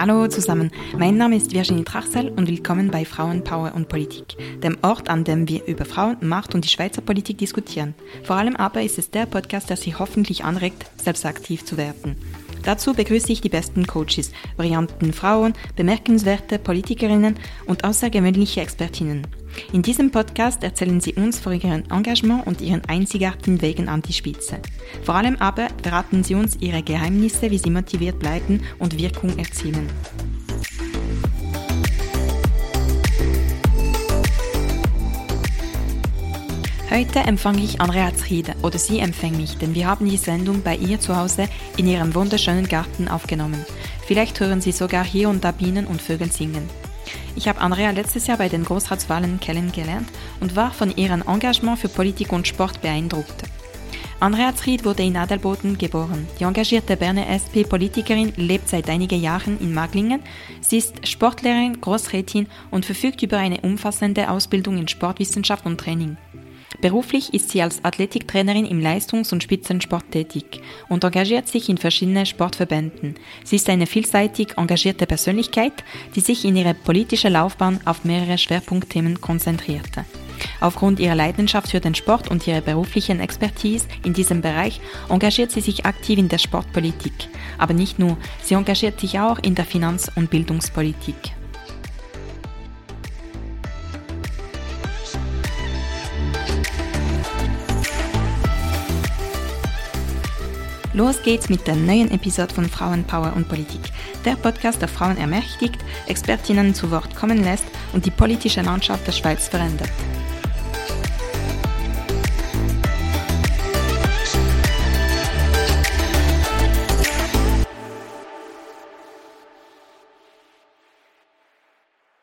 Hallo zusammen, mein Name ist Virginie Trachsel und willkommen bei Frauenpower und Politik, dem Ort, an dem wir über Frauen, Macht und die Schweizer Politik diskutieren. Vor allem aber ist es der Podcast, der Sie hoffentlich anregt, selbst aktiv zu werden. Dazu begrüße ich die besten Coaches, brillanten Frauen, bemerkenswerte Politikerinnen und außergewöhnliche Expertinnen. In diesem Podcast erzählen sie uns von ihrem Engagement und ihren einzigartigen Wegen an die Spitze. Vor allem aber verraten sie uns ihre Geheimnisse, wie sie motiviert bleiben und Wirkung erzielen. Heute empfange ich Andrea Zriede oder sie empfängt mich, denn wir haben die Sendung bei ihr zu Hause in ihrem wunderschönen Garten aufgenommen. Vielleicht hören Sie sogar hier und da Bienen und Vögel singen. Ich habe Andrea letztes Jahr bei den Großratswahlen kennengelernt und war von ihrem Engagement für Politik und Sport beeindruckt. Andrea Zried wurde in Adelboden geboren. Die engagierte Berner SP-Politikerin lebt seit einigen Jahren in Maglingen. Sie ist Sportlehrerin, Großrätin und verfügt über eine umfassende Ausbildung in Sportwissenschaft und Training. Beruflich ist sie als Athletiktrainerin im Leistungs- und Spitzensport tätig und engagiert sich in verschiedenen Sportverbänden. Sie ist eine vielseitig engagierte Persönlichkeit, die sich in ihrer politischen Laufbahn auf mehrere Schwerpunktthemen konzentrierte. Aufgrund ihrer Leidenschaft für den Sport und ihrer beruflichen Expertise in diesem Bereich engagiert sie sich aktiv in der Sportpolitik. Aber nicht nur, sie engagiert sich auch in der Finanz- und Bildungspolitik. Los geht's mit der neuen Episode von Frauenpower und Politik. Der Podcast, der Frauen ermächtigt, Expertinnen zu Wort kommen lässt und die politische Landschaft der Schweiz verändert.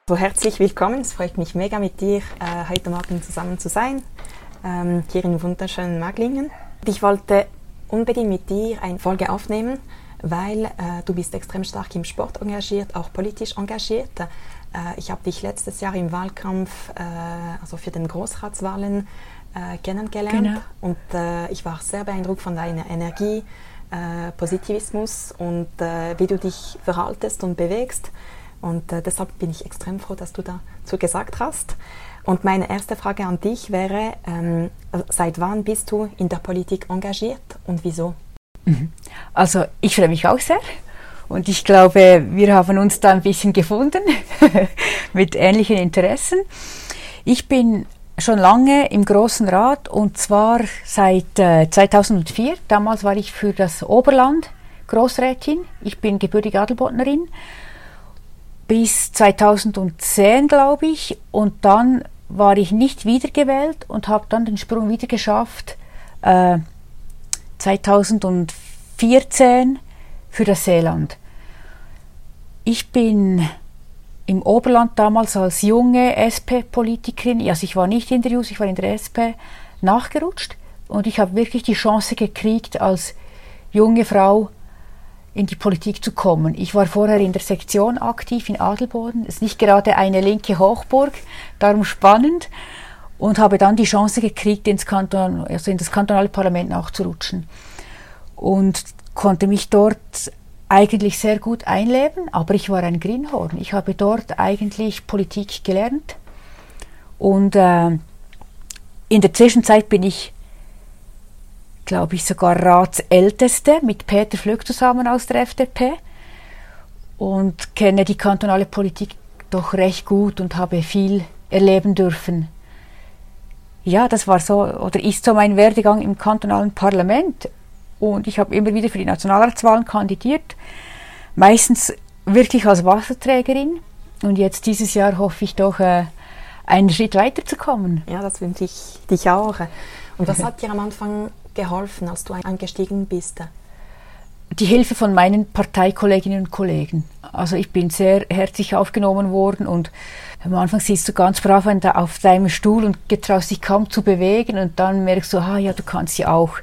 So, herzlich willkommen. Es freut mich mega, mit dir äh, heute Morgen zusammen zu sein, ähm, hier in wunderschönen Maglingen. Ich wollte unbedingt mit dir eine Folge aufnehmen, weil äh, du bist extrem stark im Sport engagiert, auch politisch engagiert. Äh, ich habe dich letztes Jahr im Wahlkampf, äh, also für den Großratswahlen, äh, kennengelernt genau. und äh, ich war sehr beeindruckt von deiner Energie, äh, Positivismus und wie du dich verhaltest und bewegst. Und deshalb bin ich extrem froh, dass du dazu gesagt hast. Und meine erste Frage an dich wäre, ähm, seit wann bist du in der Politik engagiert und wieso? Mhm. Also ich freue mich auch sehr und ich glaube, wir haben uns da ein bisschen gefunden mit ähnlichen Interessen. Ich bin schon lange im Großen Rat und zwar seit äh, 2004. Damals war ich für das Oberland Großrätin. Ich bin gebürtige Adelbodnerin bis 2010, glaube ich. Und dann war ich nicht wiedergewählt und habe dann den Sprung wieder geschafft äh, 2014 für das Seeland. Ich bin im Oberland damals als junge SP-Politikerin, also ich war nicht in der JUS, ich war in der SP, nachgerutscht und ich habe wirklich die Chance gekriegt, als junge Frau in die Politik zu kommen. Ich war vorher in der Sektion aktiv in Adelboden. Ist nicht gerade eine linke Hochburg, darum spannend. Und habe dann die Chance gekriegt, ins Kanton, also in das kantonale Parlament nachzurutschen. Und konnte mich dort eigentlich sehr gut einleben, aber ich war ein Greenhorn. Ich habe dort eigentlich Politik gelernt. Und äh, in der Zwischenzeit bin ich glaube ich, sogar Ratsälteste mit Peter Flöck zusammen aus der FDP und kenne die kantonale Politik doch recht gut und habe viel erleben dürfen. Ja, das war so oder ist so mein Werdegang im kantonalen Parlament und ich habe immer wieder für die Nationalratswahlen kandidiert, meistens wirklich als Wasserträgerin und jetzt dieses Jahr hoffe ich doch äh, einen Schritt weiterzukommen. Ja, das wünsche ich dich auch. Und was hat dir am Anfang geholfen, als du eingestiegen bist? Die Hilfe von meinen Parteikolleginnen und Kollegen. Also ich bin sehr herzlich aufgenommen worden und am Anfang sitzt du ganz brav auf deinem Stuhl und getraust dich kaum zu bewegen und dann merkst du, ah ja, du kannst ja auch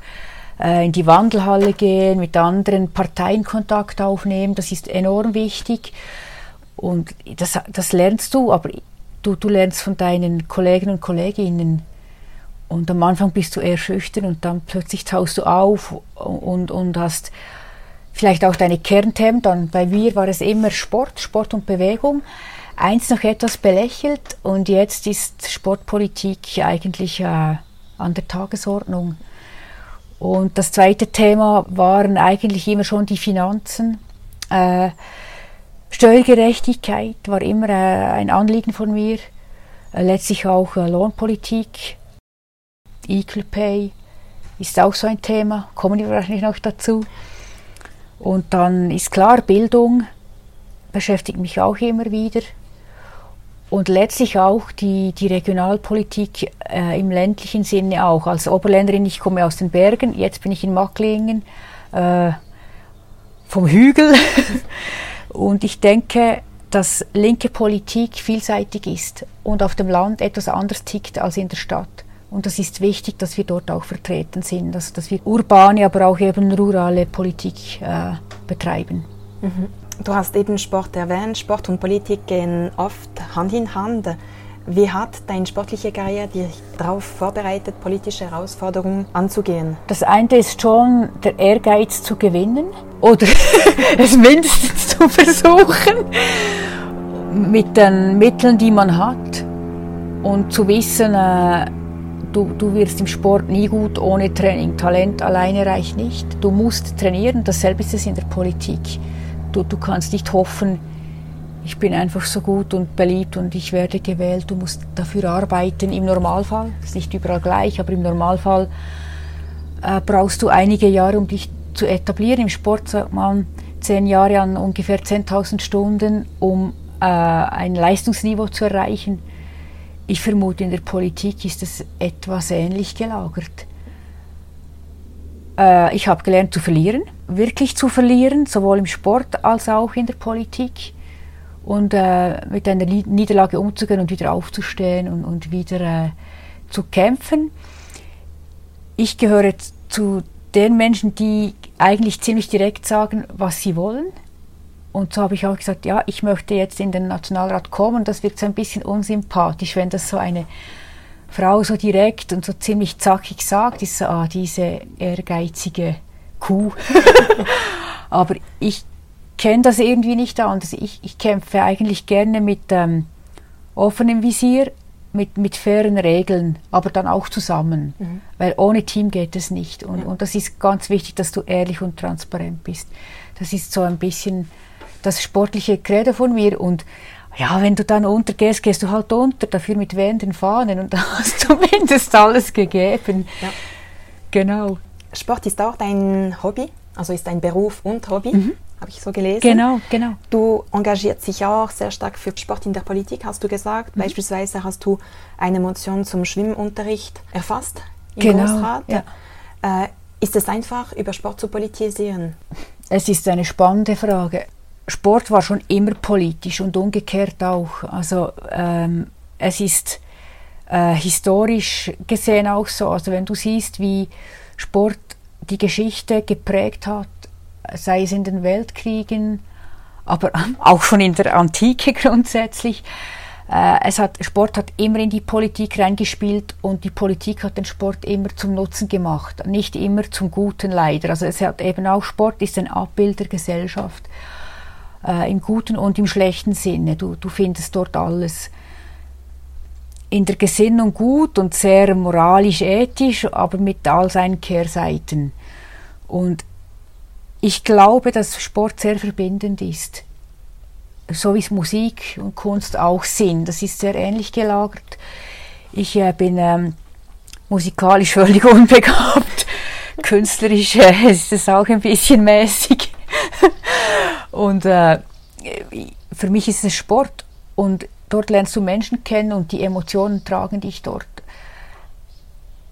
äh, in die Wandelhalle gehen, mit anderen Parteien Kontakt aufnehmen, das ist enorm wichtig und das, das lernst du, aber du, du lernst von deinen Kollegen und Kolleginnen und am Anfang bist du eher schüchtern und dann plötzlich taust du auf und, und hast vielleicht auch deine Kernthemen. Dann bei mir war es immer Sport, Sport und Bewegung. Eins noch etwas belächelt und jetzt ist Sportpolitik eigentlich äh, an der Tagesordnung. Und das zweite Thema waren eigentlich immer schon die Finanzen. Äh, Steuergerechtigkeit war immer äh, ein Anliegen von mir. Äh, letztlich auch äh, Lohnpolitik, Equal Pay ist auch so ein Thema, kommen wir wahrscheinlich noch dazu. Und dann ist klar, Bildung beschäftigt mich auch immer wieder. Und letztlich auch die, die Regionalpolitik äh, im ländlichen Sinne auch. Als Oberländerin, ich komme aus den Bergen, jetzt bin ich in Macklingen, äh, vom Hügel. und ich denke, dass linke Politik vielseitig ist und auf dem Land etwas anders tickt als in der Stadt. Und das ist wichtig, dass wir dort auch vertreten sind, dass, dass wir urbane, aber auch eben rurale Politik äh, betreiben. Mhm. Du hast eben Sport erwähnt. Sport und Politik gehen oft Hand in Hand. Wie hat deine sportliche Karriere dich darauf vorbereitet, politische Herausforderungen anzugehen? Das eine ist schon der Ehrgeiz zu gewinnen oder es mindestens zu versuchen mit den Mitteln, die man hat und zu wissen, äh, du, du wirst im Sport nie gut ohne Training. Talent alleine reicht nicht. Du musst trainieren. Dasselbe ist es in der Politik. Du, du kannst nicht hoffen, ich bin einfach so gut und beliebt und ich werde gewählt. Du musst dafür arbeiten im Normalfall. Ist nicht überall gleich, aber im Normalfall äh, brauchst du einige Jahre, um dich zu etablieren. Im Sport sagt man zehn Jahre an ungefähr 10.000 Stunden, um äh, ein Leistungsniveau zu erreichen. Ich vermute, in der Politik ist es etwas ähnlich gelagert. Äh, ich habe gelernt zu verlieren, wirklich zu verlieren, sowohl im Sport als auch in der Politik. Und äh, mit einer Niederlage umzugehen und wieder aufzustehen und, und wieder äh, zu kämpfen. Ich gehöre zu den Menschen, die eigentlich ziemlich direkt sagen, was sie wollen. Und so habe ich auch gesagt, ja, ich möchte jetzt in den Nationalrat kommen. Das wird so ein bisschen unsympathisch, wenn das so eine Frau so direkt und so ziemlich zackig sagt, ist so, ah, diese ehrgeizige Kuh. Aber ich kenne das irgendwie nicht anders. Ich, ich kämpfe eigentlich gerne mit ähm, offenem Visier, mit, mit fairen Regeln, aber dann auch zusammen. Mhm. Weil ohne Team geht es nicht. Und, ja. und das ist ganz wichtig, dass du ehrlich und transparent bist. Das ist so ein bisschen das sportliche Credo von mir. Und ja, wenn du dann untergehst, gehst du halt unter, dafür mit wehenden Fahnen und da hast du zumindest alles gegeben. Ja. Genau. Sport ist auch dein Hobby, also ist ein Beruf und Hobby, mhm. habe ich so gelesen. Genau, genau. Du engagierst dich auch sehr stark für Sport in der Politik, hast du gesagt. Mhm. Beispielsweise hast du eine Motion zum Schwimmunterricht erfasst im genau, Großrat. Ja. Äh, ist es einfach, über Sport zu politisieren? Es ist eine spannende Frage. Sport war schon immer politisch und umgekehrt auch. Also ähm, es ist äh, historisch gesehen auch so. Also wenn du siehst, wie Sport die Geschichte geprägt hat, sei es in den Weltkriegen, aber auch schon in der Antike grundsätzlich. Äh, es hat, Sport hat immer in die Politik reingespielt und die Politik hat den Sport immer zum Nutzen gemacht, nicht immer zum Guten leider. Also es hat eben auch Sport ist ein Abbild der Gesellschaft äh, im guten und im schlechten Sinne. Du, du findest dort alles. In der Gesinnung gut und sehr moralisch-ethisch, aber mit all seinen Kehrseiten. Und ich glaube, dass Sport sehr verbindend ist. So wie es Musik und Kunst auch sind. Das ist sehr ähnlich gelagert. Ich äh, bin ähm, musikalisch völlig unbegabt. Künstlerisch äh, ist es auch ein bisschen mäßig. Und äh, für mich ist es Sport und dort lernst du Menschen kennen und die Emotionen tragen dich dort.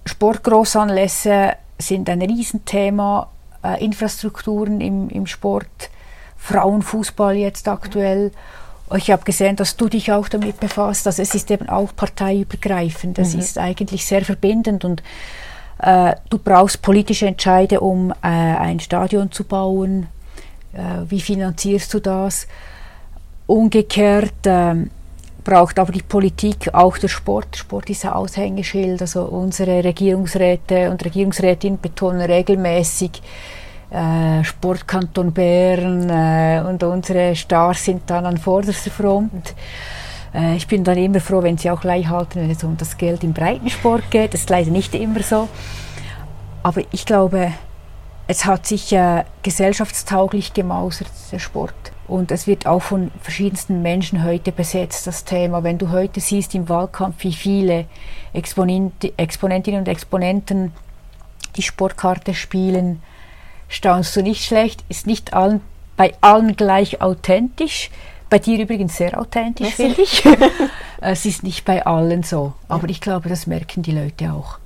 Sportgroßanlässe sind ein Riesenthema, äh, Infrastrukturen im, im Sport, Frauenfußball jetzt aktuell. Ich habe gesehen, dass du dich auch damit befasst. Also es ist eben auch parteiübergreifend. Das mhm. ist eigentlich sehr verbindend und äh, du brauchst politische Entscheide, um äh, ein Stadion zu bauen, äh, wie finanzierst du das? Umgekehrt äh, braucht aber die Politik auch der Sport. Sport ist ein Aushängeschild. Also unsere Regierungsräte und Regierungsrätinnen betonen regelmäßig, äh, Sportkanton Bern äh, und unsere Stars sind dann an vorderster Front. Äh, ich bin dann immer froh, wenn sie auch gleich halten, wenn es um das Geld im Breitensport geht. Das ist leider nicht immer so. Aber ich glaube, es hat sich äh, gesellschaftstauglich gemausert, der Sport. Und es wird auch von verschiedensten Menschen heute besetzt, das Thema. Wenn du heute siehst im Wahlkampf, wie viele Exponentinnen und Exponenten die Sportkarte spielen, staunst du nicht schlecht, ist nicht allen, bei allen gleich authentisch. Bei dir übrigens sehr authentisch, finde ich. es ist nicht bei allen so. Aber ich glaube, das merken die Leute auch.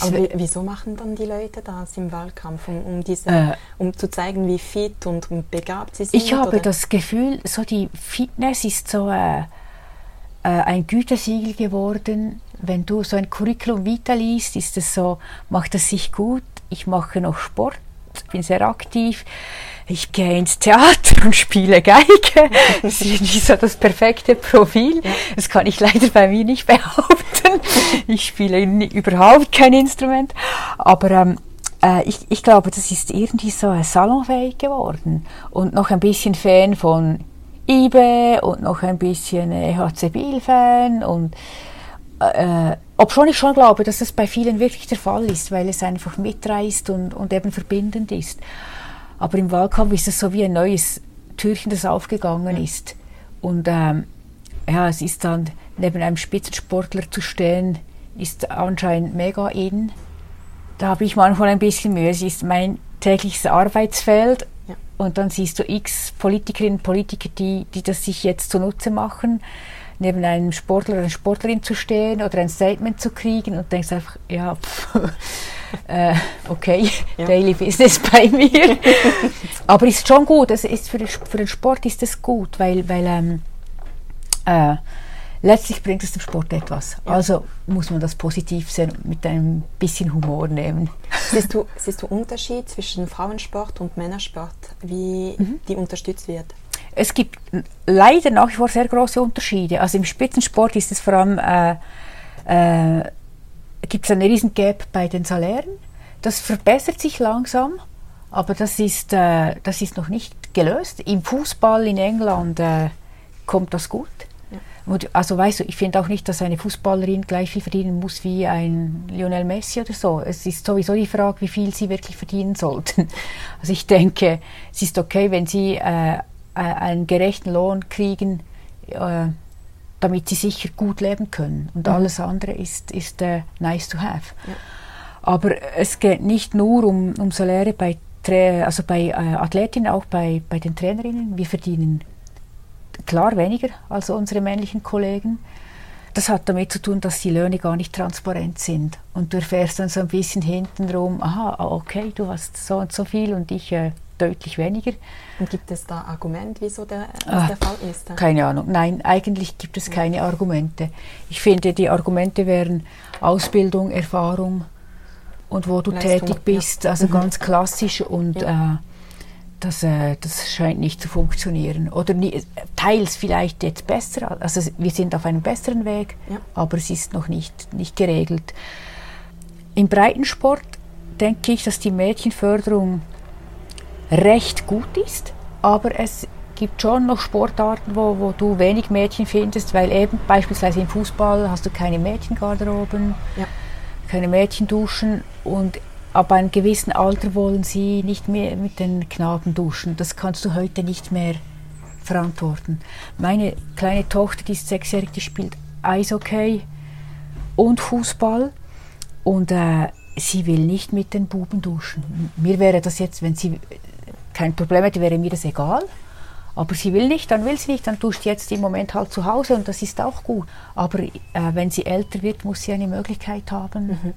Aber wieso machen dann die Leute das im Wahlkampf, um, um, diese, äh, um zu zeigen, wie fit und, begabt sie sind? Ich habe oder? das Gefühl, so die Fitness ist so äh, äh, ein Gütesiegel geworden. Wenn du so ein Curriculum vitae liest, ist es so, macht es sich gut, ich mache noch Sport, bin sehr aktiv ich gehe ins Theater und spiele Geige. Das ist nicht so das perfekte Profil. Das kann ich leider bei mir nicht behaupten. Ich spiele überhaupt kein Instrument. Aber ähm, äh, ich, ich glaube, das ist irgendwie so salonfähig geworden. Und noch ein bisschen Fan von IBE und noch ein bisschen EHC Biel-Fan und äh, obschon ich schon glaube, dass das bei vielen wirklich der Fall ist, weil es einfach mitreißt und, und eben verbindend ist. Aber im Wahlkampf ist es so wie ein neues Türchen, das aufgegangen ist. Und ähm, ja, es ist dann neben einem Spitzensportler zu stehen, ist anscheinend mega in. Da habe ich manchmal ein bisschen Mühe. Es ist mein tägliches Arbeitsfeld. Ja. Und dann siehst du x Politikerinnen und Politiker, die, die das sich jetzt zunutze machen, neben einem Sportler oder einer Sportlerin zu stehen oder ein Statement zu kriegen und denkst einfach, ja, pff, äh, okay, ja. Daily Business bei mir. Aber ist schon gut, es ist für, den, für den Sport ist es gut, weil, weil ähm, äh, letztlich bringt es dem Sport etwas. Ja. Also muss man das positiv sehen mit einem bisschen Humor nehmen. Siehst du, siehst du Unterschied zwischen Frauensport und Männersport, wie mhm. die unterstützt wird? Es gibt leider nach wie vor sehr große Unterschiede. Also im Spitzensport ist es vor allem äh, äh, gibt es einen riesen Gap bei den Salären. Das verbessert sich langsam, aber das ist, äh, das ist noch nicht gelöst. Im Fußball in England äh, kommt das gut. Und also weißt du, ich finde auch nicht, dass eine Fußballerin gleich viel verdienen muss wie ein Lionel Messi oder so. Es ist sowieso die Frage, wie viel sie wirklich verdienen sollten. Also ich denke, es ist okay, wenn sie äh, einen gerechten Lohn kriegen, äh, damit sie sicher gut leben können. Und mhm. alles andere ist, ist uh, nice to have. Ja. Aber es geht nicht nur um, um Saläre bei, also bei äh, Athletinnen, auch bei, bei den Trainerinnen. Wir verdienen klar weniger als unsere männlichen Kollegen. Das hat damit zu tun, dass die Löhne gar nicht transparent sind. Und du erfährst dann so ein bisschen hintenrum, aha, okay, du hast so und so viel und ich äh, deutlich weniger. Und gibt es da Argumente, wieso der, ah, der Fall ist? Keine Ahnung. Nein, eigentlich gibt es keine Argumente. Ich finde, die Argumente wären Ausbildung, Erfahrung und wo du Leistung, tätig bist, ja. also mhm. ganz klassisch und ja. äh, das, äh, das scheint nicht zu funktionieren. Oder nie, teils vielleicht jetzt besser, also wir sind auf einem besseren Weg, ja. aber es ist noch nicht, nicht geregelt. Im Breitensport denke ich, dass die Mädchenförderung recht gut ist, aber es gibt schon noch Sportarten, wo, wo du wenig Mädchen findest, weil eben beispielsweise im Fußball hast du keine Mädchengarderoben, ja. keine Mädchenduschen und ab einem gewissen Alter wollen sie nicht mehr mit den Knaben duschen. Das kannst du heute nicht mehr verantworten. Meine kleine Tochter, die ist sechsjährig, die spielt Eishockey und Fußball und äh, sie will nicht mit den Buben duschen. Mir wäre das jetzt, wenn sie kein Problem hätte, wäre mir das egal. Aber sie will nicht, dann will sie nicht, dann duscht jetzt im Moment halt zu Hause und das ist auch gut. Aber äh, wenn sie älter wird, muss sie eine Möglichkeit haben, mhm.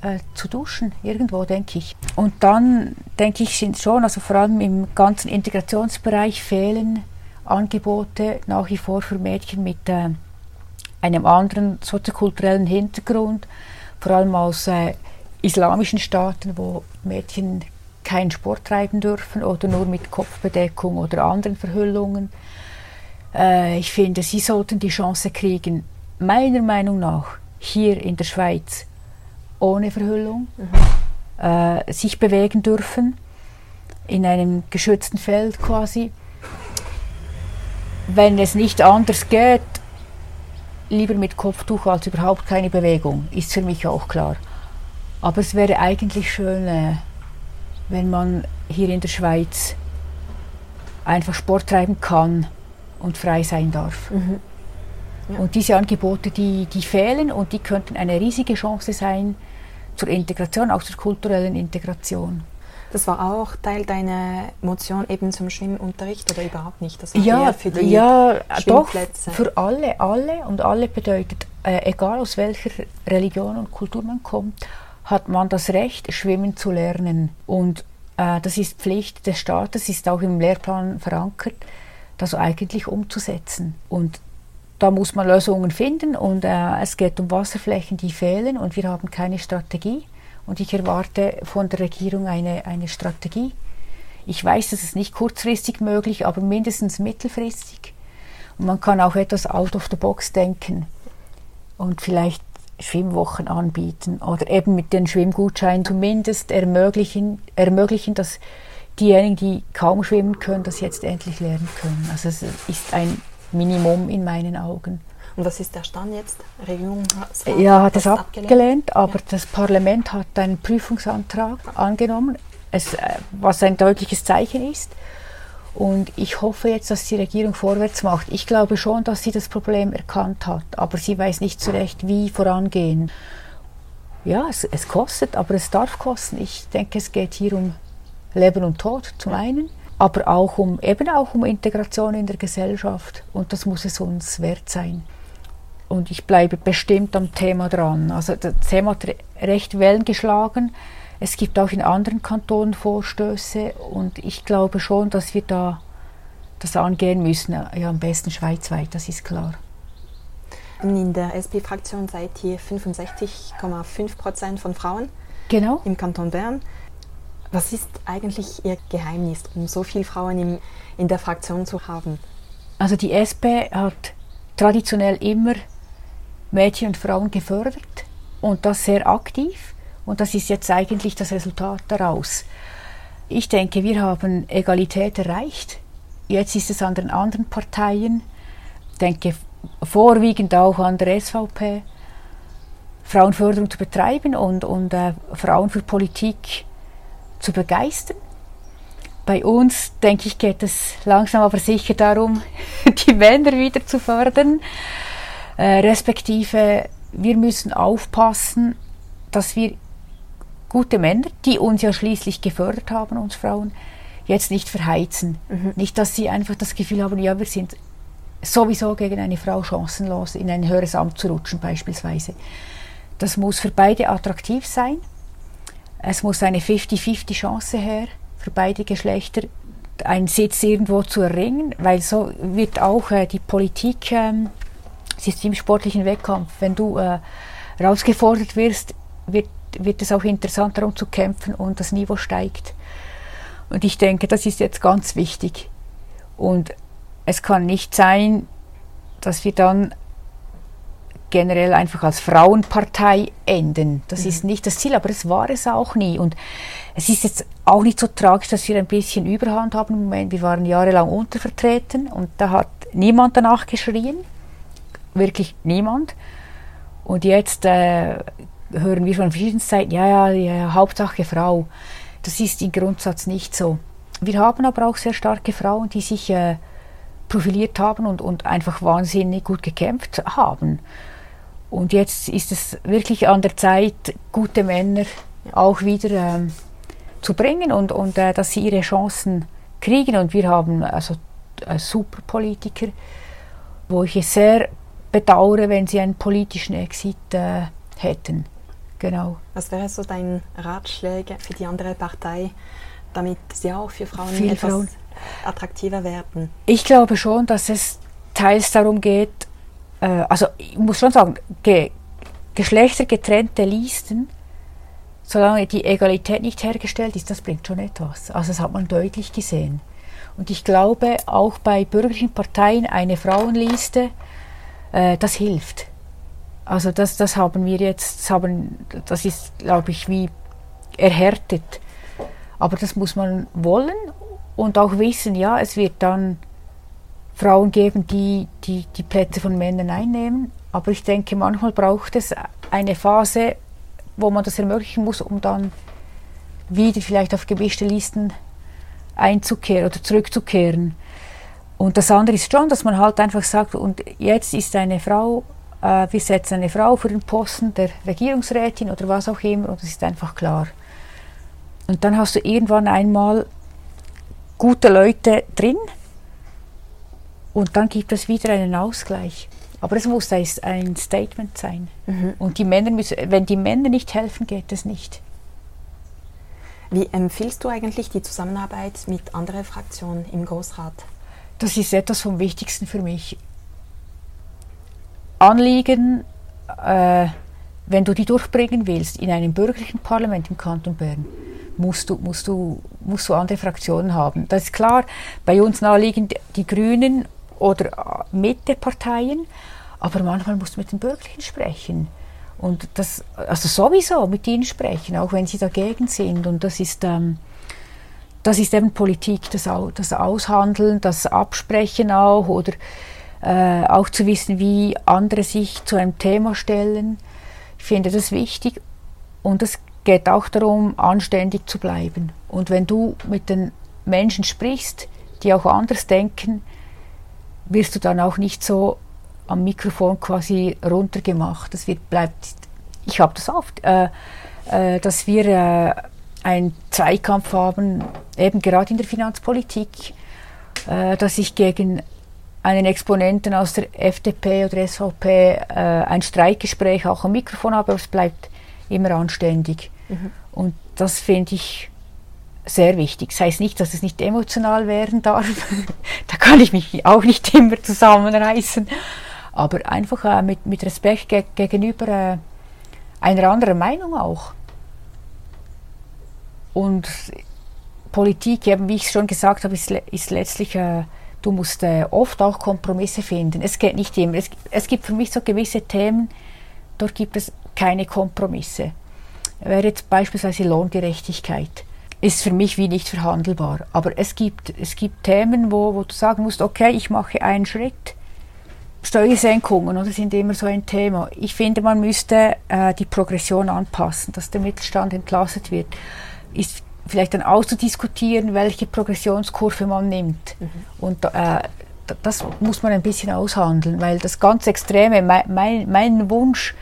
äh, zu duschen, irgendwo, denke ich. Und dann, denke ich, sind schon, also vor allem im ganzen Integrationsbereich fehlen Angebote nach wie vor für Mädchen mit äh, einem anderen soziokulturellen Hintergrund, vor allem aus äh, islamischen Staaten, wo Mädchen keinen Sport treiben dürfen oder nur mit Kopfbedeckung oder anderen Verhüllungen. Äh, ich finde, sie sollten die Chance kriegen, meiner Meinung nach, hier in der Schweiz ohne Verhüllung mhm. äh, sich bewegen dürfen. in einem geschützten Feld quasi. Wenn es nicht anders geht, lieber mit Kopftuch als überhaupt keine Bewegung, ist für mich auch klar. Aber es wäre eigentlich schön, äh, wenn man hier in der Schweiz einfach Sport treiben kann und frei sein darf. Mhm. Ja. Und diese Angebote, die, die fehlen und die könnten eine riesige Chance sein zur Integration, auch zur kulturellen Integration. Das war auch Teil deiner Motion eben zum Schwimmunterricht oder überhaupt nicht? Das war ja, für die ja doch, für alle, alle und alle bedeutet, äh, egal aus welcher Religion und Kultur man kommt, hat man das Recht, schwimmen zu lernen. Und äh, das ist Pflicht des Staates, ist auch im Lehrplan verankert, das eigentlich umzusetzen. Und da muss man Lösungen finden und äh, es geht um Wasserflächen, die fehlen und wir haben keine Strategie. Und ich erwarte von der Regierung eine, eine Strategie. Ich weiß, das ist nicht kurzfristig möglich, aber mindestens mittelfristig. Und man kann auch etwas out of the box denken und vielleicht Schwimmwochen anbieten oder eben mit den Schwimmgutscheinen zumindest ermöglichen, ermöglichen, dass diejenigen, die kaum schwimmen können, das jetzt endlich lernen können. Also es ist ein Minimum in meinen Augen. Und was ist der Stand jetzt? Die Regierung hat, ja, hat es abgelehnt, abgelehnt aber ja. das Parlament hat einen Prüfungsantrag angenommen, es, äh, was ein deutliches Zeichen ist. Und ich hoffe jetzt, dass die Regierung vorwärts macht. Ich glaube schon, dass sie das Problem erkannt hat, aber sie weiß nicht so recht, wie vorangehen. Ja, es, es kostet, aber es darf kosten. Ich denke, es geht hier um Leben und Tod zum einen, aber auch um eben auch um Integration in der Gesellschaft und das muss es uns wert sein. Und ich bleibe bestimmt am Thema dran. Also das Thema hat recht Wellen geschlagen. Es gibt auch in anderen Kantonen Vorstöße und ich glaube schon, dass wir da das angehen müssen. Ja, am besten schweizweit, das ist klar. In der SP-Fraktion seid ihr 65,5 Prozent von Frauen genau. im Kanton Bern. Was ist eigentlich Ihr Geheimnis, um so viele Frauen im, in der Fraktion zu haben? Also die SP hat traditionell immer Mädchen und Frauen gefördert und das sehr aktiv. Und das ist jetzt eigentlich das Resultat daraus. Ich denke, wir haben Egalität erreicht. Jetzt ist es an den anderen Parteien, ich denke vorwiegend auch an der SVP, Frauenförderung zu betreiben und, und äh, Frauen für Politik zu begeistern. Bei uns, denke ich, geht es langsam aber sicher darum, die Männer wieder zu fördern, äh, respektive wir müssen aufpassen, dass wir gute Männer, die uns ja schließlich gefördert haben, uns Frauen, jetzt nicht verheizen. Mhm. Nicht, dass sie einfach das Gefühl haben, ja, wir sind sowieso gegen eine Frau chancenlos, in ein höheres Amt zu rutschen beispielsweise. Das muss für beide attraktiv sein. Es muss eine 50-50 Chance her, für beide Geschlechter einen Sitz irgendwo zu erringen, weil so wird auch äh, die Politik, ähm, es ist im sportlichen Wettkampf, wenn du äh, rausgefordert wirst, wird wird es auch interessant darum zu kämpfen und das Niveau steigt. Und ich denke, das ist jetzt ganz wichtig. Und es kann nicht sein, dass wir dann generell einfach als Frauenpartei enden. Das mhm. ist nicht das Ziel, aber es war es auch nie. Und es ist jetzt auch nicht so tragisch, dass wir ein bisschen Überhand haben im Moment. Wir waren jahrelang untervertreten und da hat niemand danach geschrien. Wirklich niemand. Und jetzt äh, hören wir von verschiedenen Seiten, ja, ja, ja, Hauptsache Frau. Das ist im Grundsatz nicht so. Wir haben aber auch sehr starke Frauen, die sich äh, profiliert haben und, und einfach wahnsinnig gut gekämpft haben. Und jetzt ist es wirklich an der Zeit, gute Männer auch wieder ähm, zu bringen und, und äh, dass sie ihre Chancen kriegen. Und wir haben also äh, super Politiker, wo ich es sehr bedauere, wenn sie einen politischen Exit äh, hätten. Genau. Was wäre so dein Ratschläge für die andere Partei, damit sie auch für Frauen Viele etwas Frauen. attraktiver werden? Ich glaube schon, dass es teils darum geht, äh, also ich muss schon sagen, ge geschlechtergetrennte Listen, solange die Egalität nicht hergestellt ist, das bringt schon etwas. Also das hat man deutlich gesehen. Und ich glaube, auch bei bürgerlichen Parteien eine Frauenliste, äh, das hilft. Also das, das haben wir jetzt, das, haben, das ist, glaube ich, wie erhärtet. Aber das muss man wollen und auch wissen, ja, es wird dann Frauen geben, die, die die Plätze von Männern einnehmen. Aber ich denke, manchmal braucht es eine Phase, wo man das ermöglichen muss, um dann wieder vielleicht auf gemischte Listen einzukehren oder zurückzukehren. Und das andere ist schon, dass man halt einfach sagt, und jetzt ist eine Frau, äh, wir setzen eine Frau für den Posten der Regierungsrätin oder was auch immer, und das ist einfach klar. Und dann hast du irgendwann einmal gute Leute drin und dann gibt es wieder einen Ausgleich. Aber es muss ein Statement sein. Mhm. Und die Männer müssen, wenn die Männer nicht helfen, geht es nicht. Wie empfiehlst du eigentlich die Zusammenarbeit mit anderen Fraktionen im Großrat? Das ist etwas vom Wichtigsten für mich. Anliegen, äh, wenn du die durchbringen willst in einem bürgerlichen Parlament im Kanton Bern, musst du, musst du, musst du andere Fraktionen haben. Das ist klar, bei uns naheliegen die Grünen oder Mitte-Parteien, aber manchmal musst du mit den Bürgerlichen sprechen. Und das, also sowieso mit ihnen sprechen, auch wenn sie dagegen sind. Und das ist, ähm, das ist eben Politik, das, das Aushandeln, das Absprechen auch oder äh, auch zu wissen, wie andere sich zu einem Thema stellen. Ich finde das wichtig. Und es geht auch darum, anständig zu bleiben. Und wenn du mit den Menschen sprichst, die auch anders denken, wirst du dann auch nicht so am Mikrofon quasi runtergemacht. Das wird, bleibt, ich habe das oft, äh, äh, dass wir äh, einen Zweikampf haben, eben gerade in der Finanzpolitik, äh, dass ich gegen einen Exponenten aus der FDP oder SVP äh, ein Streikgespräch auch am Mikrofon habe, aber es bleibt immer anständig. Mhm. Und das finde ich sehr wichtig. Das heißt nicht, dass es nicht emotional werden darf. da kann ich mich auch nicht immer zusammenreißen aber einfach äh, mit, mit Respekt ge gegenüber äh, einer anderen Meinung auch. Und Politik, eben, wie ich schon gesagt habe, ist, ist letztlich, äh, du musst äh, oft auch Kompromisse finden. Es geht nicht immer. Es, es gibt für mich so gewisse Themen, dort gibt es keine Kompromisse. Wäre jetzt beispielsweise Lohngerechtigkeit ist für mich wie nicht verhandelbar. Aber es gibt, es gibt Themen, wo, wo du sagen musst, okay, ich mache einen Schritt, Steuersenkungen oder, sind immer so ein Thema. Ich finde, man müsste äh, die Progression anpassen, dass der Mittelstand entlastet wird. Ist vielleicht dann auszudiskutieren, welche Progressionskurve man nimmt. Mhm. Und äh, das muss man ein bisschen aushandeln, weil das ganz Extreme, mein, mein, mein Wunsch,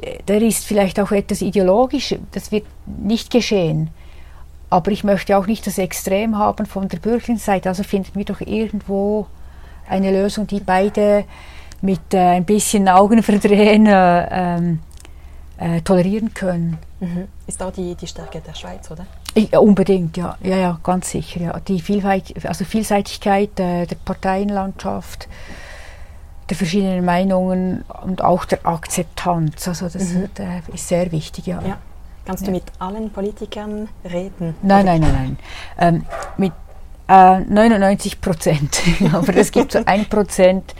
äh, der ist vielleicht auch etwas ideologisch, das wird nicht geschehen. Aber ich möchte auch nicht das Extrem haben von der bürgerlichen Seite, also findet mir doch irgendwo eine Lösung, die beide mit äh, ein bisschen Augenverdrehen äh, ähm, äh, tolerieren können. Mhm. Ist auch die, die Stärke der Schweiz, oder? Ja, unbedingt, ja, ja, ja, ganz sicher. Ja. Die Vielfalt, also Vielseitigkeit äh, der Parteienlandschaft, der verschiedenen Meinungen und auch der Akzeptanz, also das mhm. ist sehr wichtig, ja. ja. Kannst du mit allen Politikern reden? Nein, nein, nein, nein. Ähm, mit 99 äh, Prozent. Aber es gibt so ein Prozent,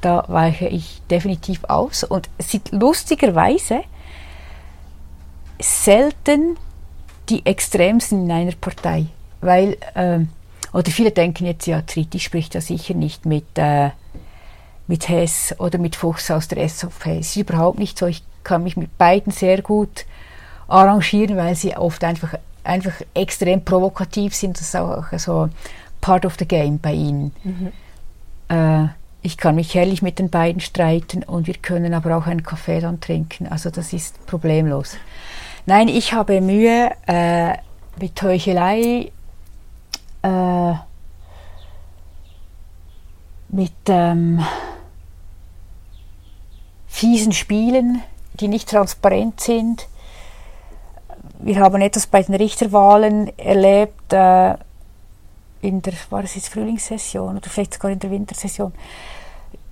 da weiche ich definitiv aus. Und es sind lustigerweise selten die Extremsten in einer Partei. Weil, äh, oder viele denken jetzt, ja, Triti spricht ja sicher nicht mit, äh, mit Hess oder mit Fuchs aus der SVP. Es ist überhaupt nicht so. Ich kann mich mit beiden sehr gut arrangieren, weil sie oft einfach einfach extrem provokativ sind. Das ist auch so part of the game bei ihnen. Mhm. Äh, ich kann mich herrlich mit den beiden streiten und wir können aber auch einen Kaffee dann trinken. Also das ist problemlos. Nein, ich habe Mühe äh, mit Heuchelei, äh, mit ähm, fiesen Spielen, die nicht transparent sind wir haben etwas bei den Richterwahlen erlebt, äh, in der, war es jetzt Frühlingssession oder vielleicht sogar in der Wintersession,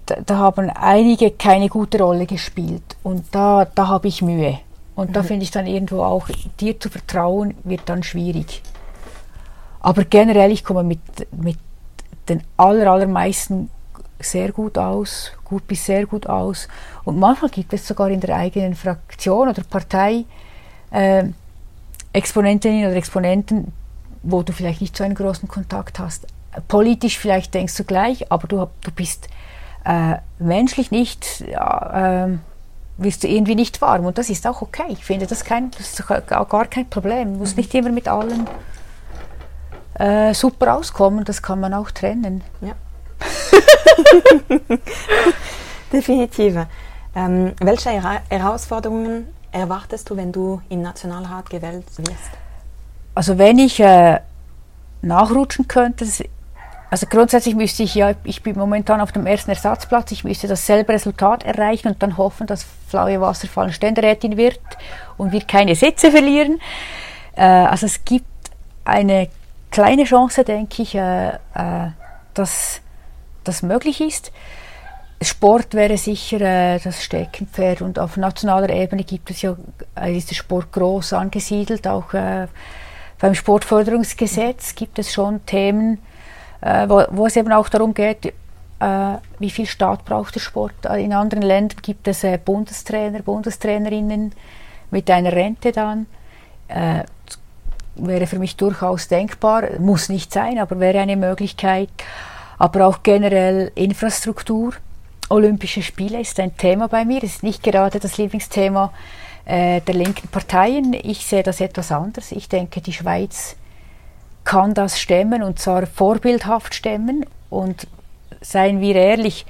da, haben einige keine gute Rolle gespielt und da, da habe ich Mühe. Und da mhm. finde ich dann irgendwo auch, dir zu vertrauen, wird dann schwierig. Aber generell, ich komme mit, mit den aller, allermeisten sehr gut aus, gut bis sehr gut aus. Und manchmal gibt es sogar in der eigenen Fraktion oder Partei äh, Exponentinnen oder Exponenten, wo du vielleicht nicht so einen großen Kontakt hast. Politisch vielleicht denkst du gleich, aber du, du bist äh, menschlich nicht, äh, wirst du irgendwie nicht warm. Und das ist auch okay. Ich finde das, kein, das ist gar kein Problem. Du musst nicht immer mit allen äh, super auskommen, das kann man auch trennen. Ja. Definitiv. Ähm, welche Herausforderungen erwartest du, wenn du im Nationalrat gewählt wirst? Also wenn ich äh, nachrutschen könnte, also grundsätzlich müsste ich ja, ich bin momentan auf dem ersten Ersatzplatz, ich müsste dasselbe Resultat erreichen und dann hoffen, dass Flaue Wasserfallen Ständerätin wird und wir keine Sitze verlieren. Äh, also es gibt eine kleine Chance, denke ich, äh, äh, dass das möglich ist. Sport wäre sicher äh, das Steckenpferd und auf nationaler Ebene gibt es ja, äh, ist der Sport groß angesiedelt. Auch äh, beim Sportförderungsgesetz gibt es schon Themen, äh, wo, wo, es eben auch darum geht, äh, wie viel Staat braucht der Sport. Äh, in anderen Ländern gibt es Bundestrainer, Bundestrainerinnen mit einer Rente dann. wäre für mich durchaus denkbar, muss nicht sein, aber wäre eine Möglichkeit. Aber auch generell Infrastruktur Olympische Spiele ist ein Thema bei mir. Es ist nicht gerade das Lieblingsthema äh, der linken Parteien. Ich sehe das etwas anders. Ich denke, die Schweiz kann das stemmen und zwar vorbildhaft stemmen. Und seien wir ehrlich,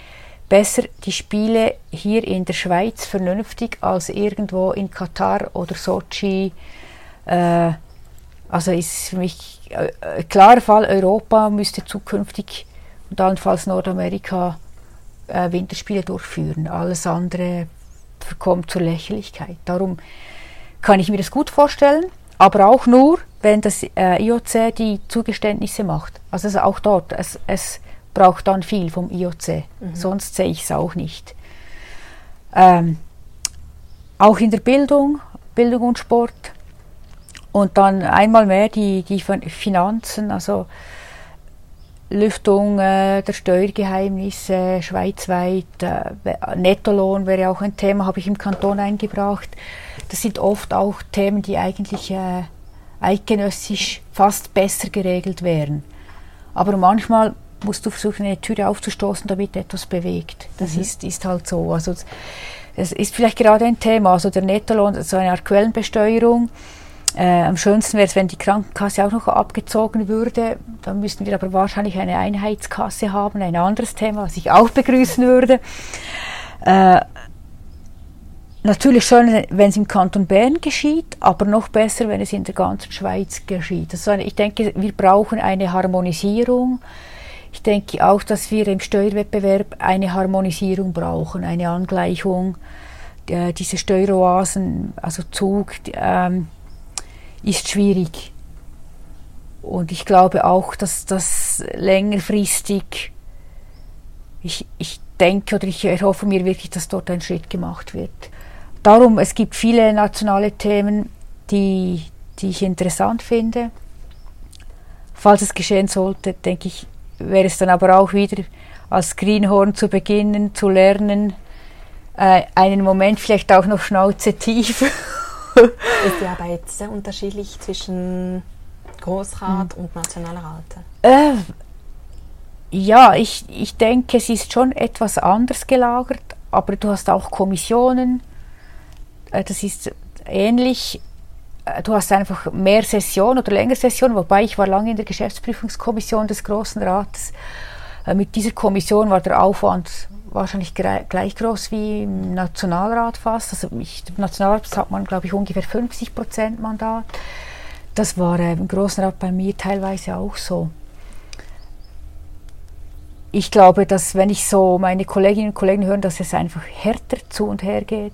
besser die Spiele hier in der Schweiz vernünftig als irgendwo in Katar oder Sochi. Äh, also ist für mich äh, klarer Fall, Europa müsste zukünftig und allenfalls Nordamerika äh, Winterspiele durchführen. Alles andere verkommt zur Lächerlichkeit. Darum kann ich mir das gut vorstellen, aber auch nur, wenn das äh, IOC die Zugeständnisse macht. Also auch dort, es, es braucht dann viel vom IOC, mhm. sonst sehe ich es auch nicht. Ähm, auch in der Bildung, Bildung und Sport. Und dann einmal mehr die, die Finanzen, also Lüftung äh, der Steuergeheimnisse schweizweit, äh, Nettolohn wäre auch ein Thema, habe ich im Kanton eingebracht. Das sind oft auch Themen, die eigentlich äh, eidgenössisch fast besser geregelt wären. Aber manchmal musst du versuchen, eine Türe aufzustoßen, damit etwas bewegt. Das mhm. ist, ist halt so. Also es ist vielleicht gerade ein Thema, also der Nettolohn, so also eine Art Quellenbesteuerung äh, am schönsten wäre es, wenn die Krankenkasse auch noch abgezogen würde. Dann müssten wir aber wahrscheinlich eine Einheitskasse haben, ein anderes Thema, was ich auch begrüßen würde. Äh, natürlich schön, wenn es im Kanton Bern geschieht, aber noch besser, wenn es in der ganzen Schweiz geschieht. Also ich denke, wir brauchen eine Harmonisierung. Ich denke auch, dass wir im Steuerwettbewerb eine Harmonisierung brauchen, eine Angleichung. Äh, diese Steueroasen, also Zug, ähm, ist schwierig. Und ich glaube auch, dass das längerfristig, ich, ich denke oder ich erhoffe mir wirklich, dass dort ein Schritt gemacht wird. Darum, es gibt viele nationale Themen, die, die ich interessant finde. Falls es geschehen sollte, denke ich, wäre es dann aber auch wieder als Greenhorn zu beginnen, zu lernen, äh, einen Moment vielleicht auch noch Schnauze tief ist die Arbeit sehr unterschiedlich zwischen Großrat mhm. und Nationalrat? Äh, ja, ich, ich denke, es ist schon etwas anders gelagert, aber du hast auch Kommissionen. Äh, das ist ähnlich. Äh, du hast einfach mehr Sessionen oder längere Sessionen, wobei ich war lange in der Geschäftsprüfungskommission des Großen Rates. Äh, mit dieser Kommission war der Aufwand wahrscheinlich gleich groß wie im Nationalrat fast. Also im Nationalrat hat man, glaube ich, ungefähr 50 Prozent Mandat. Das war äh, im Großen Rat bei mir teilweise auch so. Ich glaube, dass wenn ich so meine Kolleginnen und Kollegen höre, dass es einfach härter zu und her geht,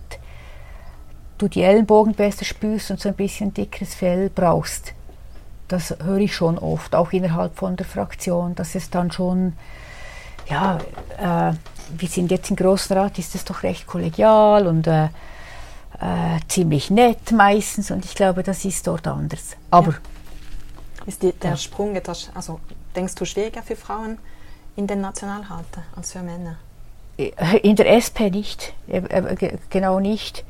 du die Ellenbogen besser spürst und so ein bisschen dickeres Fell brauchst. Das höre ich schon oft, auch innerhalb von der Fraktion, dass es dann schon ja, äh, wir sind jetzt im Großen Rat, ist das doch recht kollegial und äh, äh, ziemlich nett meistens und ich glaube, das ist dort anders. Aber ja. ist die, der ja. Sprung etwas, also denkst du schwieriger für Frauen in den Nationalrat als für Männer? Äh, in der SP nicht, äh, äh, genau nicht.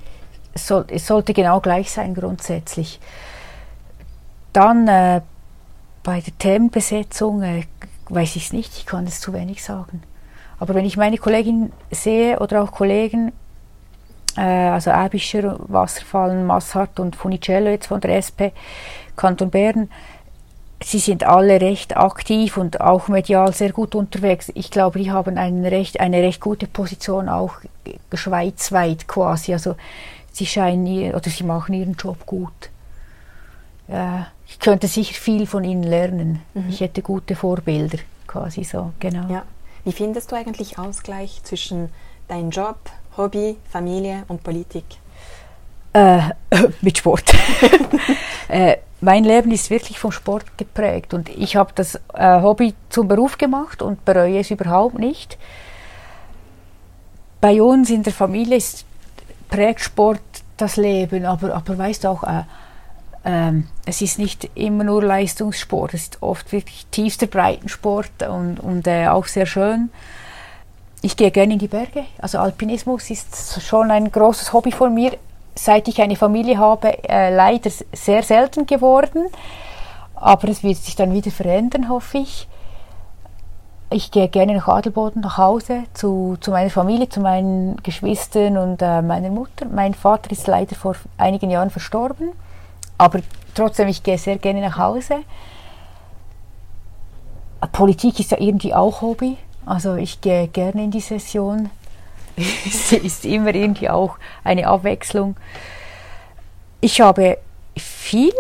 Es, soll, es, sollte genau gleich sein grundsätzlich. Dann bei der Themenbesetzung äh, weiß ich es nicht, ich kann es zu wenig sagen. Aber wenn ich meine Kollegin sehe oder auch Kollegen, äh, also Abischer, Wasserfallen, Massart und Funicello jetzt von der SP, Kanton Bern, sie sind alle recht aktiv und auch medial sehr gut unterwegs. Ich glaube, die haben recht, eine recht gute Position auch schweizweit quasi. Also sie scheinen oder sie machen ihren Job gut. Äh, ich könnte sicher viel von ihnen lernen. Mhm. Ich hätte gute Vorbilder, quasi so, genau. Ja. Wie findest du eigentlich Ausgleich zwischen deinem Job, Hobby, Familie und Politik? Äh, mit Sport. äh, mein Leben ist wirklich vom Sport geprägt und ich habe das äh, Hobby zum Beruf gemacht und bereue es überhaupt nicht. Bei uns in der Familie ist, prägt Sport das Leben, aber, aber weißt du auch, äh, ähm, es ist nicht immer nur Leistungssport, es ist oft wirklich tiefster Breitensport und, und äh, auch sehr schön. Ich gehe gerne in die Berge, also Alpinismus ist schon ein großes Hobby von mir seit ich eine Familie habe, äh, leider sehr selten geworden. Aber es wird sich dann wieder verändern, hoffe ich. Ich gehe gerne nach Adelboden, nach Hause, zu, zu meiner Familie, zu meinen Geschwistern und äh, meiner Mutter. Mein Vater ist leider vor einigen Jahren verstorben. Aber trotzdem, ich gehe sehr gerne nach Hause. Politik ist ja irgendwie auch Hobby. Also ich gehe gerne in die Session es ist immer irgendwie auch eine Abwechslung. Ich habe viel.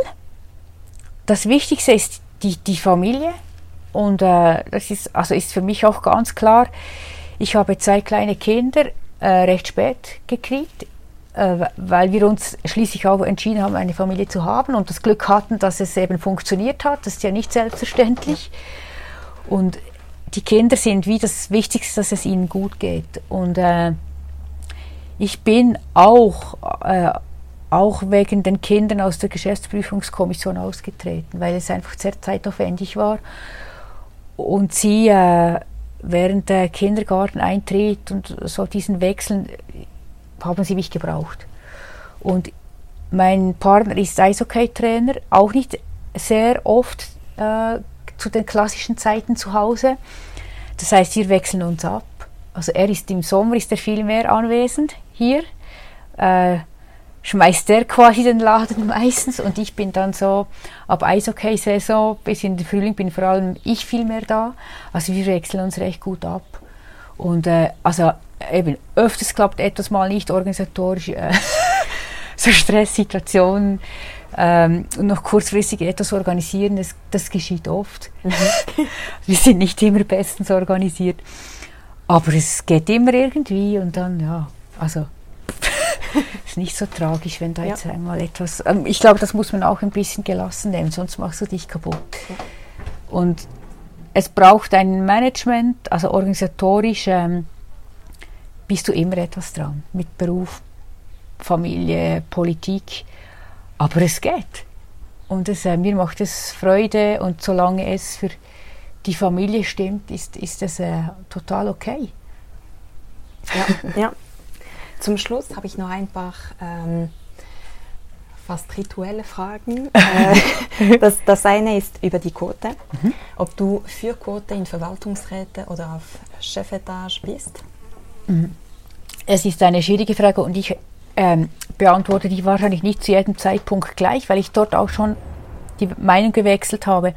Das Wichtigste ist die, die Familie. Und äh, das ist, also ist für mich auch ganz klar, ich habe zwei kleine Kinder äh, recht spät gekriegt, weil wir uns schließlich auch entschieden haben, eine Familie zu haben und das Glück hatten, dass es eben funktioniert hat. Das ist ja nicht selbstverständlich. Und die Kinder sind wie das Wichtigste, dass es ihnen gut geht. Und äh, ich bin auch, äh, auch wegen den Kindern aus der Geschäftsprüfungskommission ausgetreten, weil es einfach sehr zeitaufwendig war. Und sie äh, während der Kindergarteneintritt und so diesen Wechseln haben sie mich gebraucht. Und mein Partner ist Eishockey-Trainer, auch nicht sehr oft äh, zu den klassischen Zeiten zu Hause. Das heißt, wir wechseln uns ab. Also er ist im Sommer ist er viel mehr anwesend hier. Äh, schmeißt er quasi den Laden meistens und ich bin dann so ab Eishockey-Saison bis in den Frühling bin vor allem ich viel mehr da. Also wir wechseln uns recht gut ab. Und äh, also eben öfters klappt etwas mal nicht organisatorisch. Äh, so Stresssituationen ähm, noch kurzfristig etwas organisieren, das, das geschieht oft. Mhm. Wir sind nicht immer bestens organisiert. Aber es geht immer irgendwie und dann, ja, also ist nicht so tragisch, wenn da ja. jetzt einmal etwas. Ähm, ich glaube, das muss man auch ein bisschen gelassen nehmen, sonst machst du dich kaputt. Und es braucht ein Management, also organisatorisch ähm, bist du immer etwas dran mit Beruf, Familie, Politik. Aber es geht. Und es, äh, mir macht es Freude und solange es für die Familie stimmt, ist, ist es äh, total okay. Ja, ja. Zum Schluss habe ich noch ein paar ähm, fast rituelle Fragen. Äh, das, das eine ist über die Quote. Mhm. Ob du für Quote in Verwaltungsräte oder auf Chefetage bist? Mhm. Es ist eine schwierige Frage und ich ähm, beantworte die wahrscheinlich nicht zu jedem Zeitpunkt gleich, weil ich dort auch schon die Meinung gewechselt habe.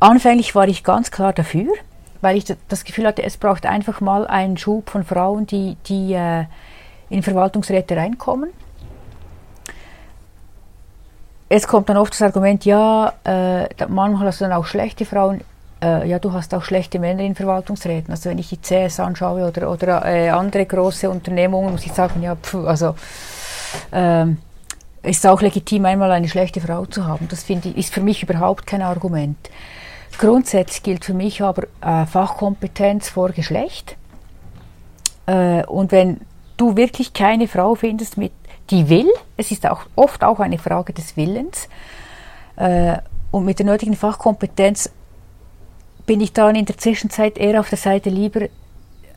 Anfänglich war ich ganz klar dafür, weil ich das Gefühl hatte, es braucht einfach mal einen Schub von Frauen, die, die äh, in Verwaltungsräte reinkommen. Es kommt dann oft das Argument, ja, äh, manchmal hast du dann auch schlechte Frauen äh, ja, du hast auch schlechte Männer in Verwaltungsräten. Also wenn ich die CS anschaue oder, oder äh, andere große Unternehmungen, muss ich sagen, ja, pf, also ähm, ist auch legitim, einmal eine schlechte Frau zu haben. Das finde ich, ist für mich überhaupt kein Argument. Grundsätzlich gilt für mich aber äh, Fachkompetenz vor Geschlecht. Äh, und wenn du wirklich keine Frau findest, mit, die will, es ist auch oft auch eine Frage des Willens, äh, und mit der nötigen Fachkompetenz bin ich dann in der Zwischenzeit eher auf der Seite lieber, äh,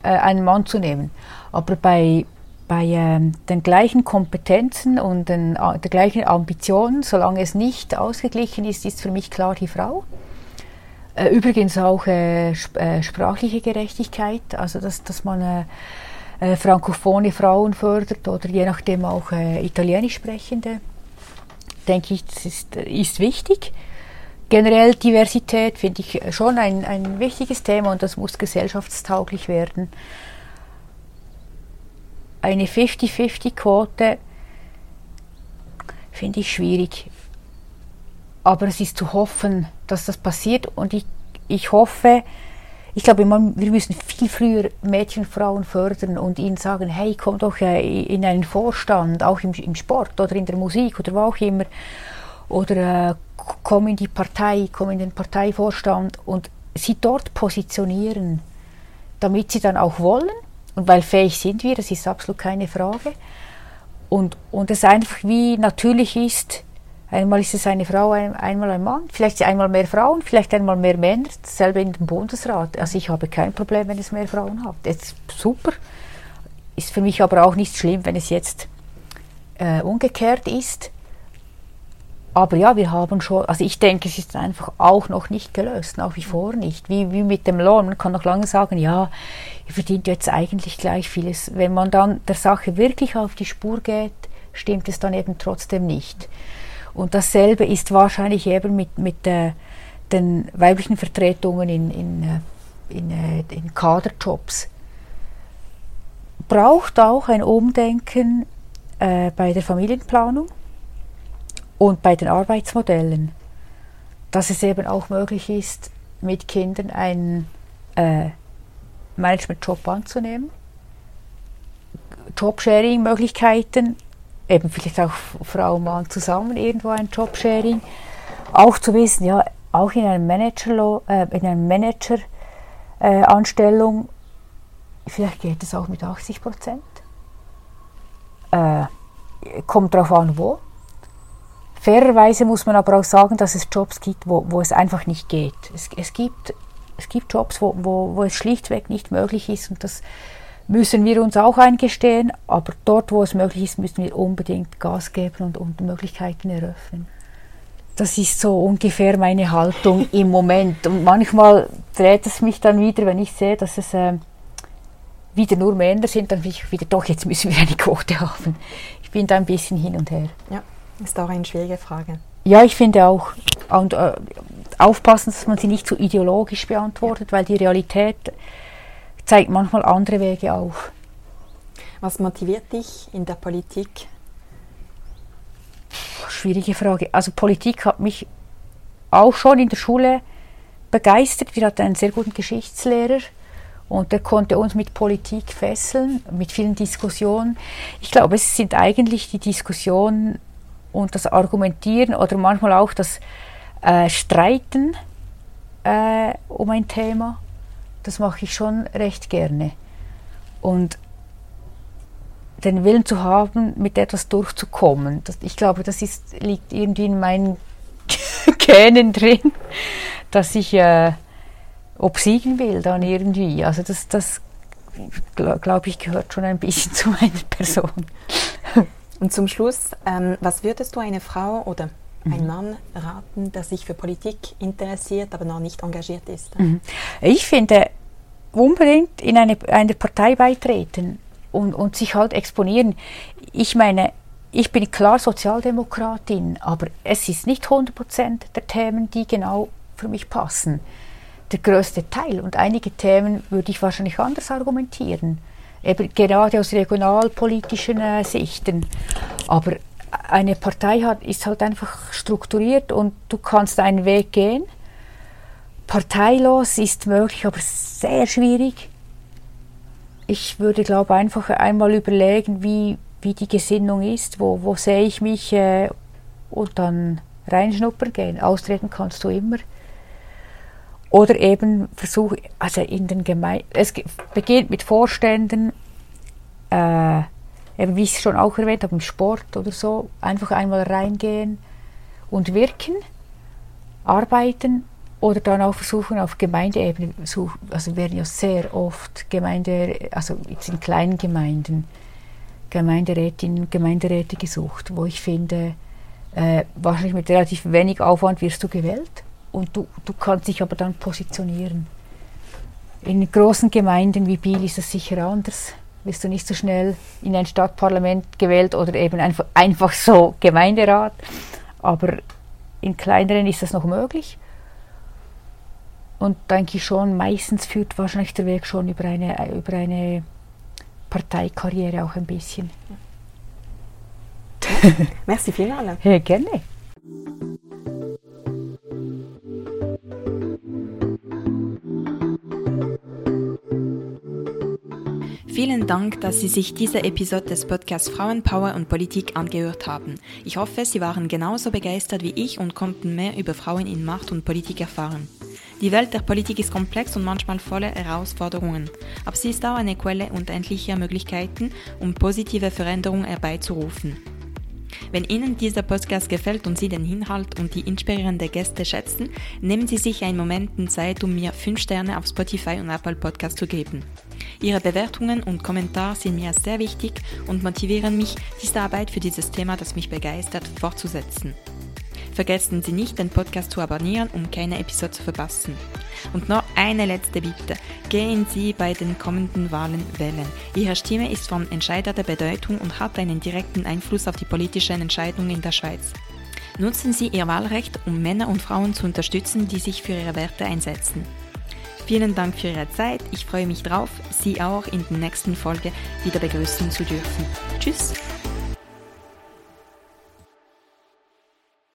einen Mann zu nehmen. Aber bei bei ähm, den gleichen Kompetenzen und den, äh, der gleichen Ambitionen, solange es nicht ausgeglichen ist, ist für mich klar die Frau. Äh, übrigens auch äh, sp äh, sprachliche Gerechtigkeit, also dass, dass man äh, frankophone Frauen fördert oder je nachdem auch italienisch sprechende, denke ich, das ist, ist wichtig. Generell Diversität finde ich schon ein, ein wichtiges Thema und das muss gesellschaftstauglich werden eine 50-50-Quote finde ich schwierig. Aber es ist zu hoffen, dass das passiert und ich, ich hoffe, ich glaube, wir müssen viel früher Mädchen und Frauen fördern und ihnen sagen, hey, komm doch äh, in einen Vorstand, auch im, im Sport oder in der Musik oder wo auch immer. Oder äh, komm in die Partei, komm in den Parteivorstand und sie dort positionieren, damit sie dann auch wollen und weil fähig sind wir, das ist absolut keine Frage. Und, und es einfach wie natürlich ist, einmal ist es eine Frau, ein, einmal ein Mann, vielleicht einmal mehr Frauen, vielleicht einmal mehr Männer, dasselbe in dem Bundesrat. Also ich habe kein Problem, wenn es mehr Frauen hat. Ist super. Ist für mich aber auch nicht schlimm, wenn es jetzt äh, umgekehrt ist. Aber ja, wir haben schon, also ich denke, es ist einfach auch noch nicht gelöst, nach wie vor nicht. Wie, wie mit dem Lohn. Man kann noch lange sagen, ja, ihr verdient jetzt eigentlich gleich vieles. Wenn man dann der Sache wirklich auf die Spur geht, stimmt es dann eben trotzdem nicht. Und dasselbe ist wahrscheinlich eben mit, mit äh, den weiblichen Vertretungen in, in, äh, in, äh, in Kaderjobs. Braucht auch ein Umdenken äh, bei der Familienplanung und bei den Arbeitsmodellen, dass es eben auch möglich ist, mit Kindern einen äh, Managementjob anzunehmen, Jobsharing-Möglichkeiten, eben vielleicht auch Frau und Mann zusammen irgendwo ein Jobsharing, auch zu wissen, ja, auch in einer Manager, äh, in einer Manager äh, Anstellung, vielleicht geht es auch mit 80 Prozent. Äh, kommt darauf an, wo. Fairerweise muss man aber auch sagen, dass es Jobs gibt, wo, wo es einfach nicht geht. Es, es, gibt, es gibt Jobs, wo, wo, wo es schlichtweg nicht möglich ist und das müssen wir uns auch eingestehen, aber dort, wo es möglich ist, müssen wir unbedingt Gas geben und, und Möglichkeiten eröffnen. Das ist so ungefähr meine Haltung im Moment. Und manchmal dreht es mich dann wieder, wenn ich sehe, dass es äh, wieder nur Männer sind, dann bin ich wieder, doch, jetzt müssen wir eine Quote haben. Ich bin da ein bisschen hin und her. Ja. Ist auch eine schwierige Frage. Ja, ich finde auch. Und äh, aufpassen, dass man sie nicht zu so ideologisch beantwortet, ja. weil die Realität zeigt manchmal andere Wege auf. Was motiviert dich in der Politik? Schwierige Frage. Also Politik hat mich auch schon in der Schule begeistert. Wir hatten einen sehr guten Geschichtslehrer und der konnte uns mit Politik fesseln, mit vielen Diskussionen. Ich glaube, es sind eigentlich die Diskussionen und das Argumentieren oder manchmal auch das äh, Streiten äh, um ein Thema, das mache ich schon recht gerne. Und den Willen zu haben, mit etwas durchzukommen, das, ich glaube, das ist, liegt irgendwie in meinen Genen drin, dass ich äh, obsiegen will dann irgendwie. Also das, das glaube ich, gehört schon ein bisschen zu meiner Person. Und zum Schluss, ähm, was würdest du eine Frau oder mhm. ein Mann raten, der sich für Politik interessiert, aber noch nicht engagiert ist? Mhm. Ich finde, unbedingt in eine, eine Partei beitreten und, und sich halt exponieren. Ich meine, ich bin klar Sozialdemokratin, aber es ist nicht 100% der Themen, die genau für mich passen. Der größte Teil und einige Themen würde ich wahrscheinlich anders argumentieren eben gerade aus regionalpolitischen äh, Sichten. Aber eine Partei hat, ist halt einfach strukturiert und du kannst einen Weg gehen. Parteilos ist möglich, aber sehr schwierig. Ich würde, glaube einfach einmal überlegen, wie, wie die Gesinnung ist, wo, wo sehe ich mich äh, und dann reinschnuppern gehen. Austreten kannst du immer. Oder eben versuche, also in den Gemeinden, es beginnt mit Vorständen, äh, eben wie ich es schon auch erwähnt habe, im Sport oder so, einfach einmal reingehen und wirken, arbeiten oder dann auch versuchen auf Gemeindeebene, also werden ja sehr oft Gemeinde, also jetzt in kleinen Gemeinden, Gemeinderätinnen Gemeinderäte gesucht, wo ich finde, äh, wahrscheinlich mit relativ wenig Aufwand wirst du gewählt und du, du kannst dich aber dann positionieren. In großen Gemeinden wie Biel ist es sicher anders. Wirst du nicht so schnell in ein Stadtparlament gewählt oder eben einfach, einfach so Gemeinderat. Aber in kleineren ist das noch möglich. Und denke ich schon, meistens führt wahrscheinlich der Weg schon über eine, über eine Parteikarriere auch ein bisschen. Merci vielmals. Ja, gerne. Vielen Dank, dass Sie sich diese Episode des Podcasts Frauenpower und Politik angehört haben. Ich hoffe, Sie waren genauso begeistert wie ich und konnten mehr über Frauen in Macht und Politik erfahren. Die Welt der Politik ist komplex und manchmal voller Herausforderungen, aber sie ist auch eine Quelle unendlicher Möglichkeiten, um positive Veränderungen herbeizurufen. Wenn Ihnen dieser Podcast gefällt und Sie den Inhalt und die inspirierenden Gäste schätzen, nehmen Sie sich einen Moment Zeit, um mir 5 Sterne auf Spotify und Apple Podcast zu geben. Ihre Bewertungen und Kommentare sind mir sehr wichtig und motivieren mich, diese Arbeit für dieses Thema, das mich begeistert, fortzusetzen. Vergessen Sie nicht, den Podcast zu abonnieren, um keine Episode zu verpassen. Und noch eine letzte Bitte. Gehen Sie bei den kommenden Wahlen wählen. Ihre Stimme ist von entscheidender Bedeutung und hat einen direkten Einfluss auf die politischen Entscheidungen in der Schweiz. Nutzen Sie Ihr Wahlrecht, um Männer und Frauen zu unterstützen, die sich für ihre Werte einsetzen. Vielen Dank für Ihre Zeit. Ich freue mich drauf, Sie auch in der nächsten Folge wieder begrüßen zu dürfen. Tschüss!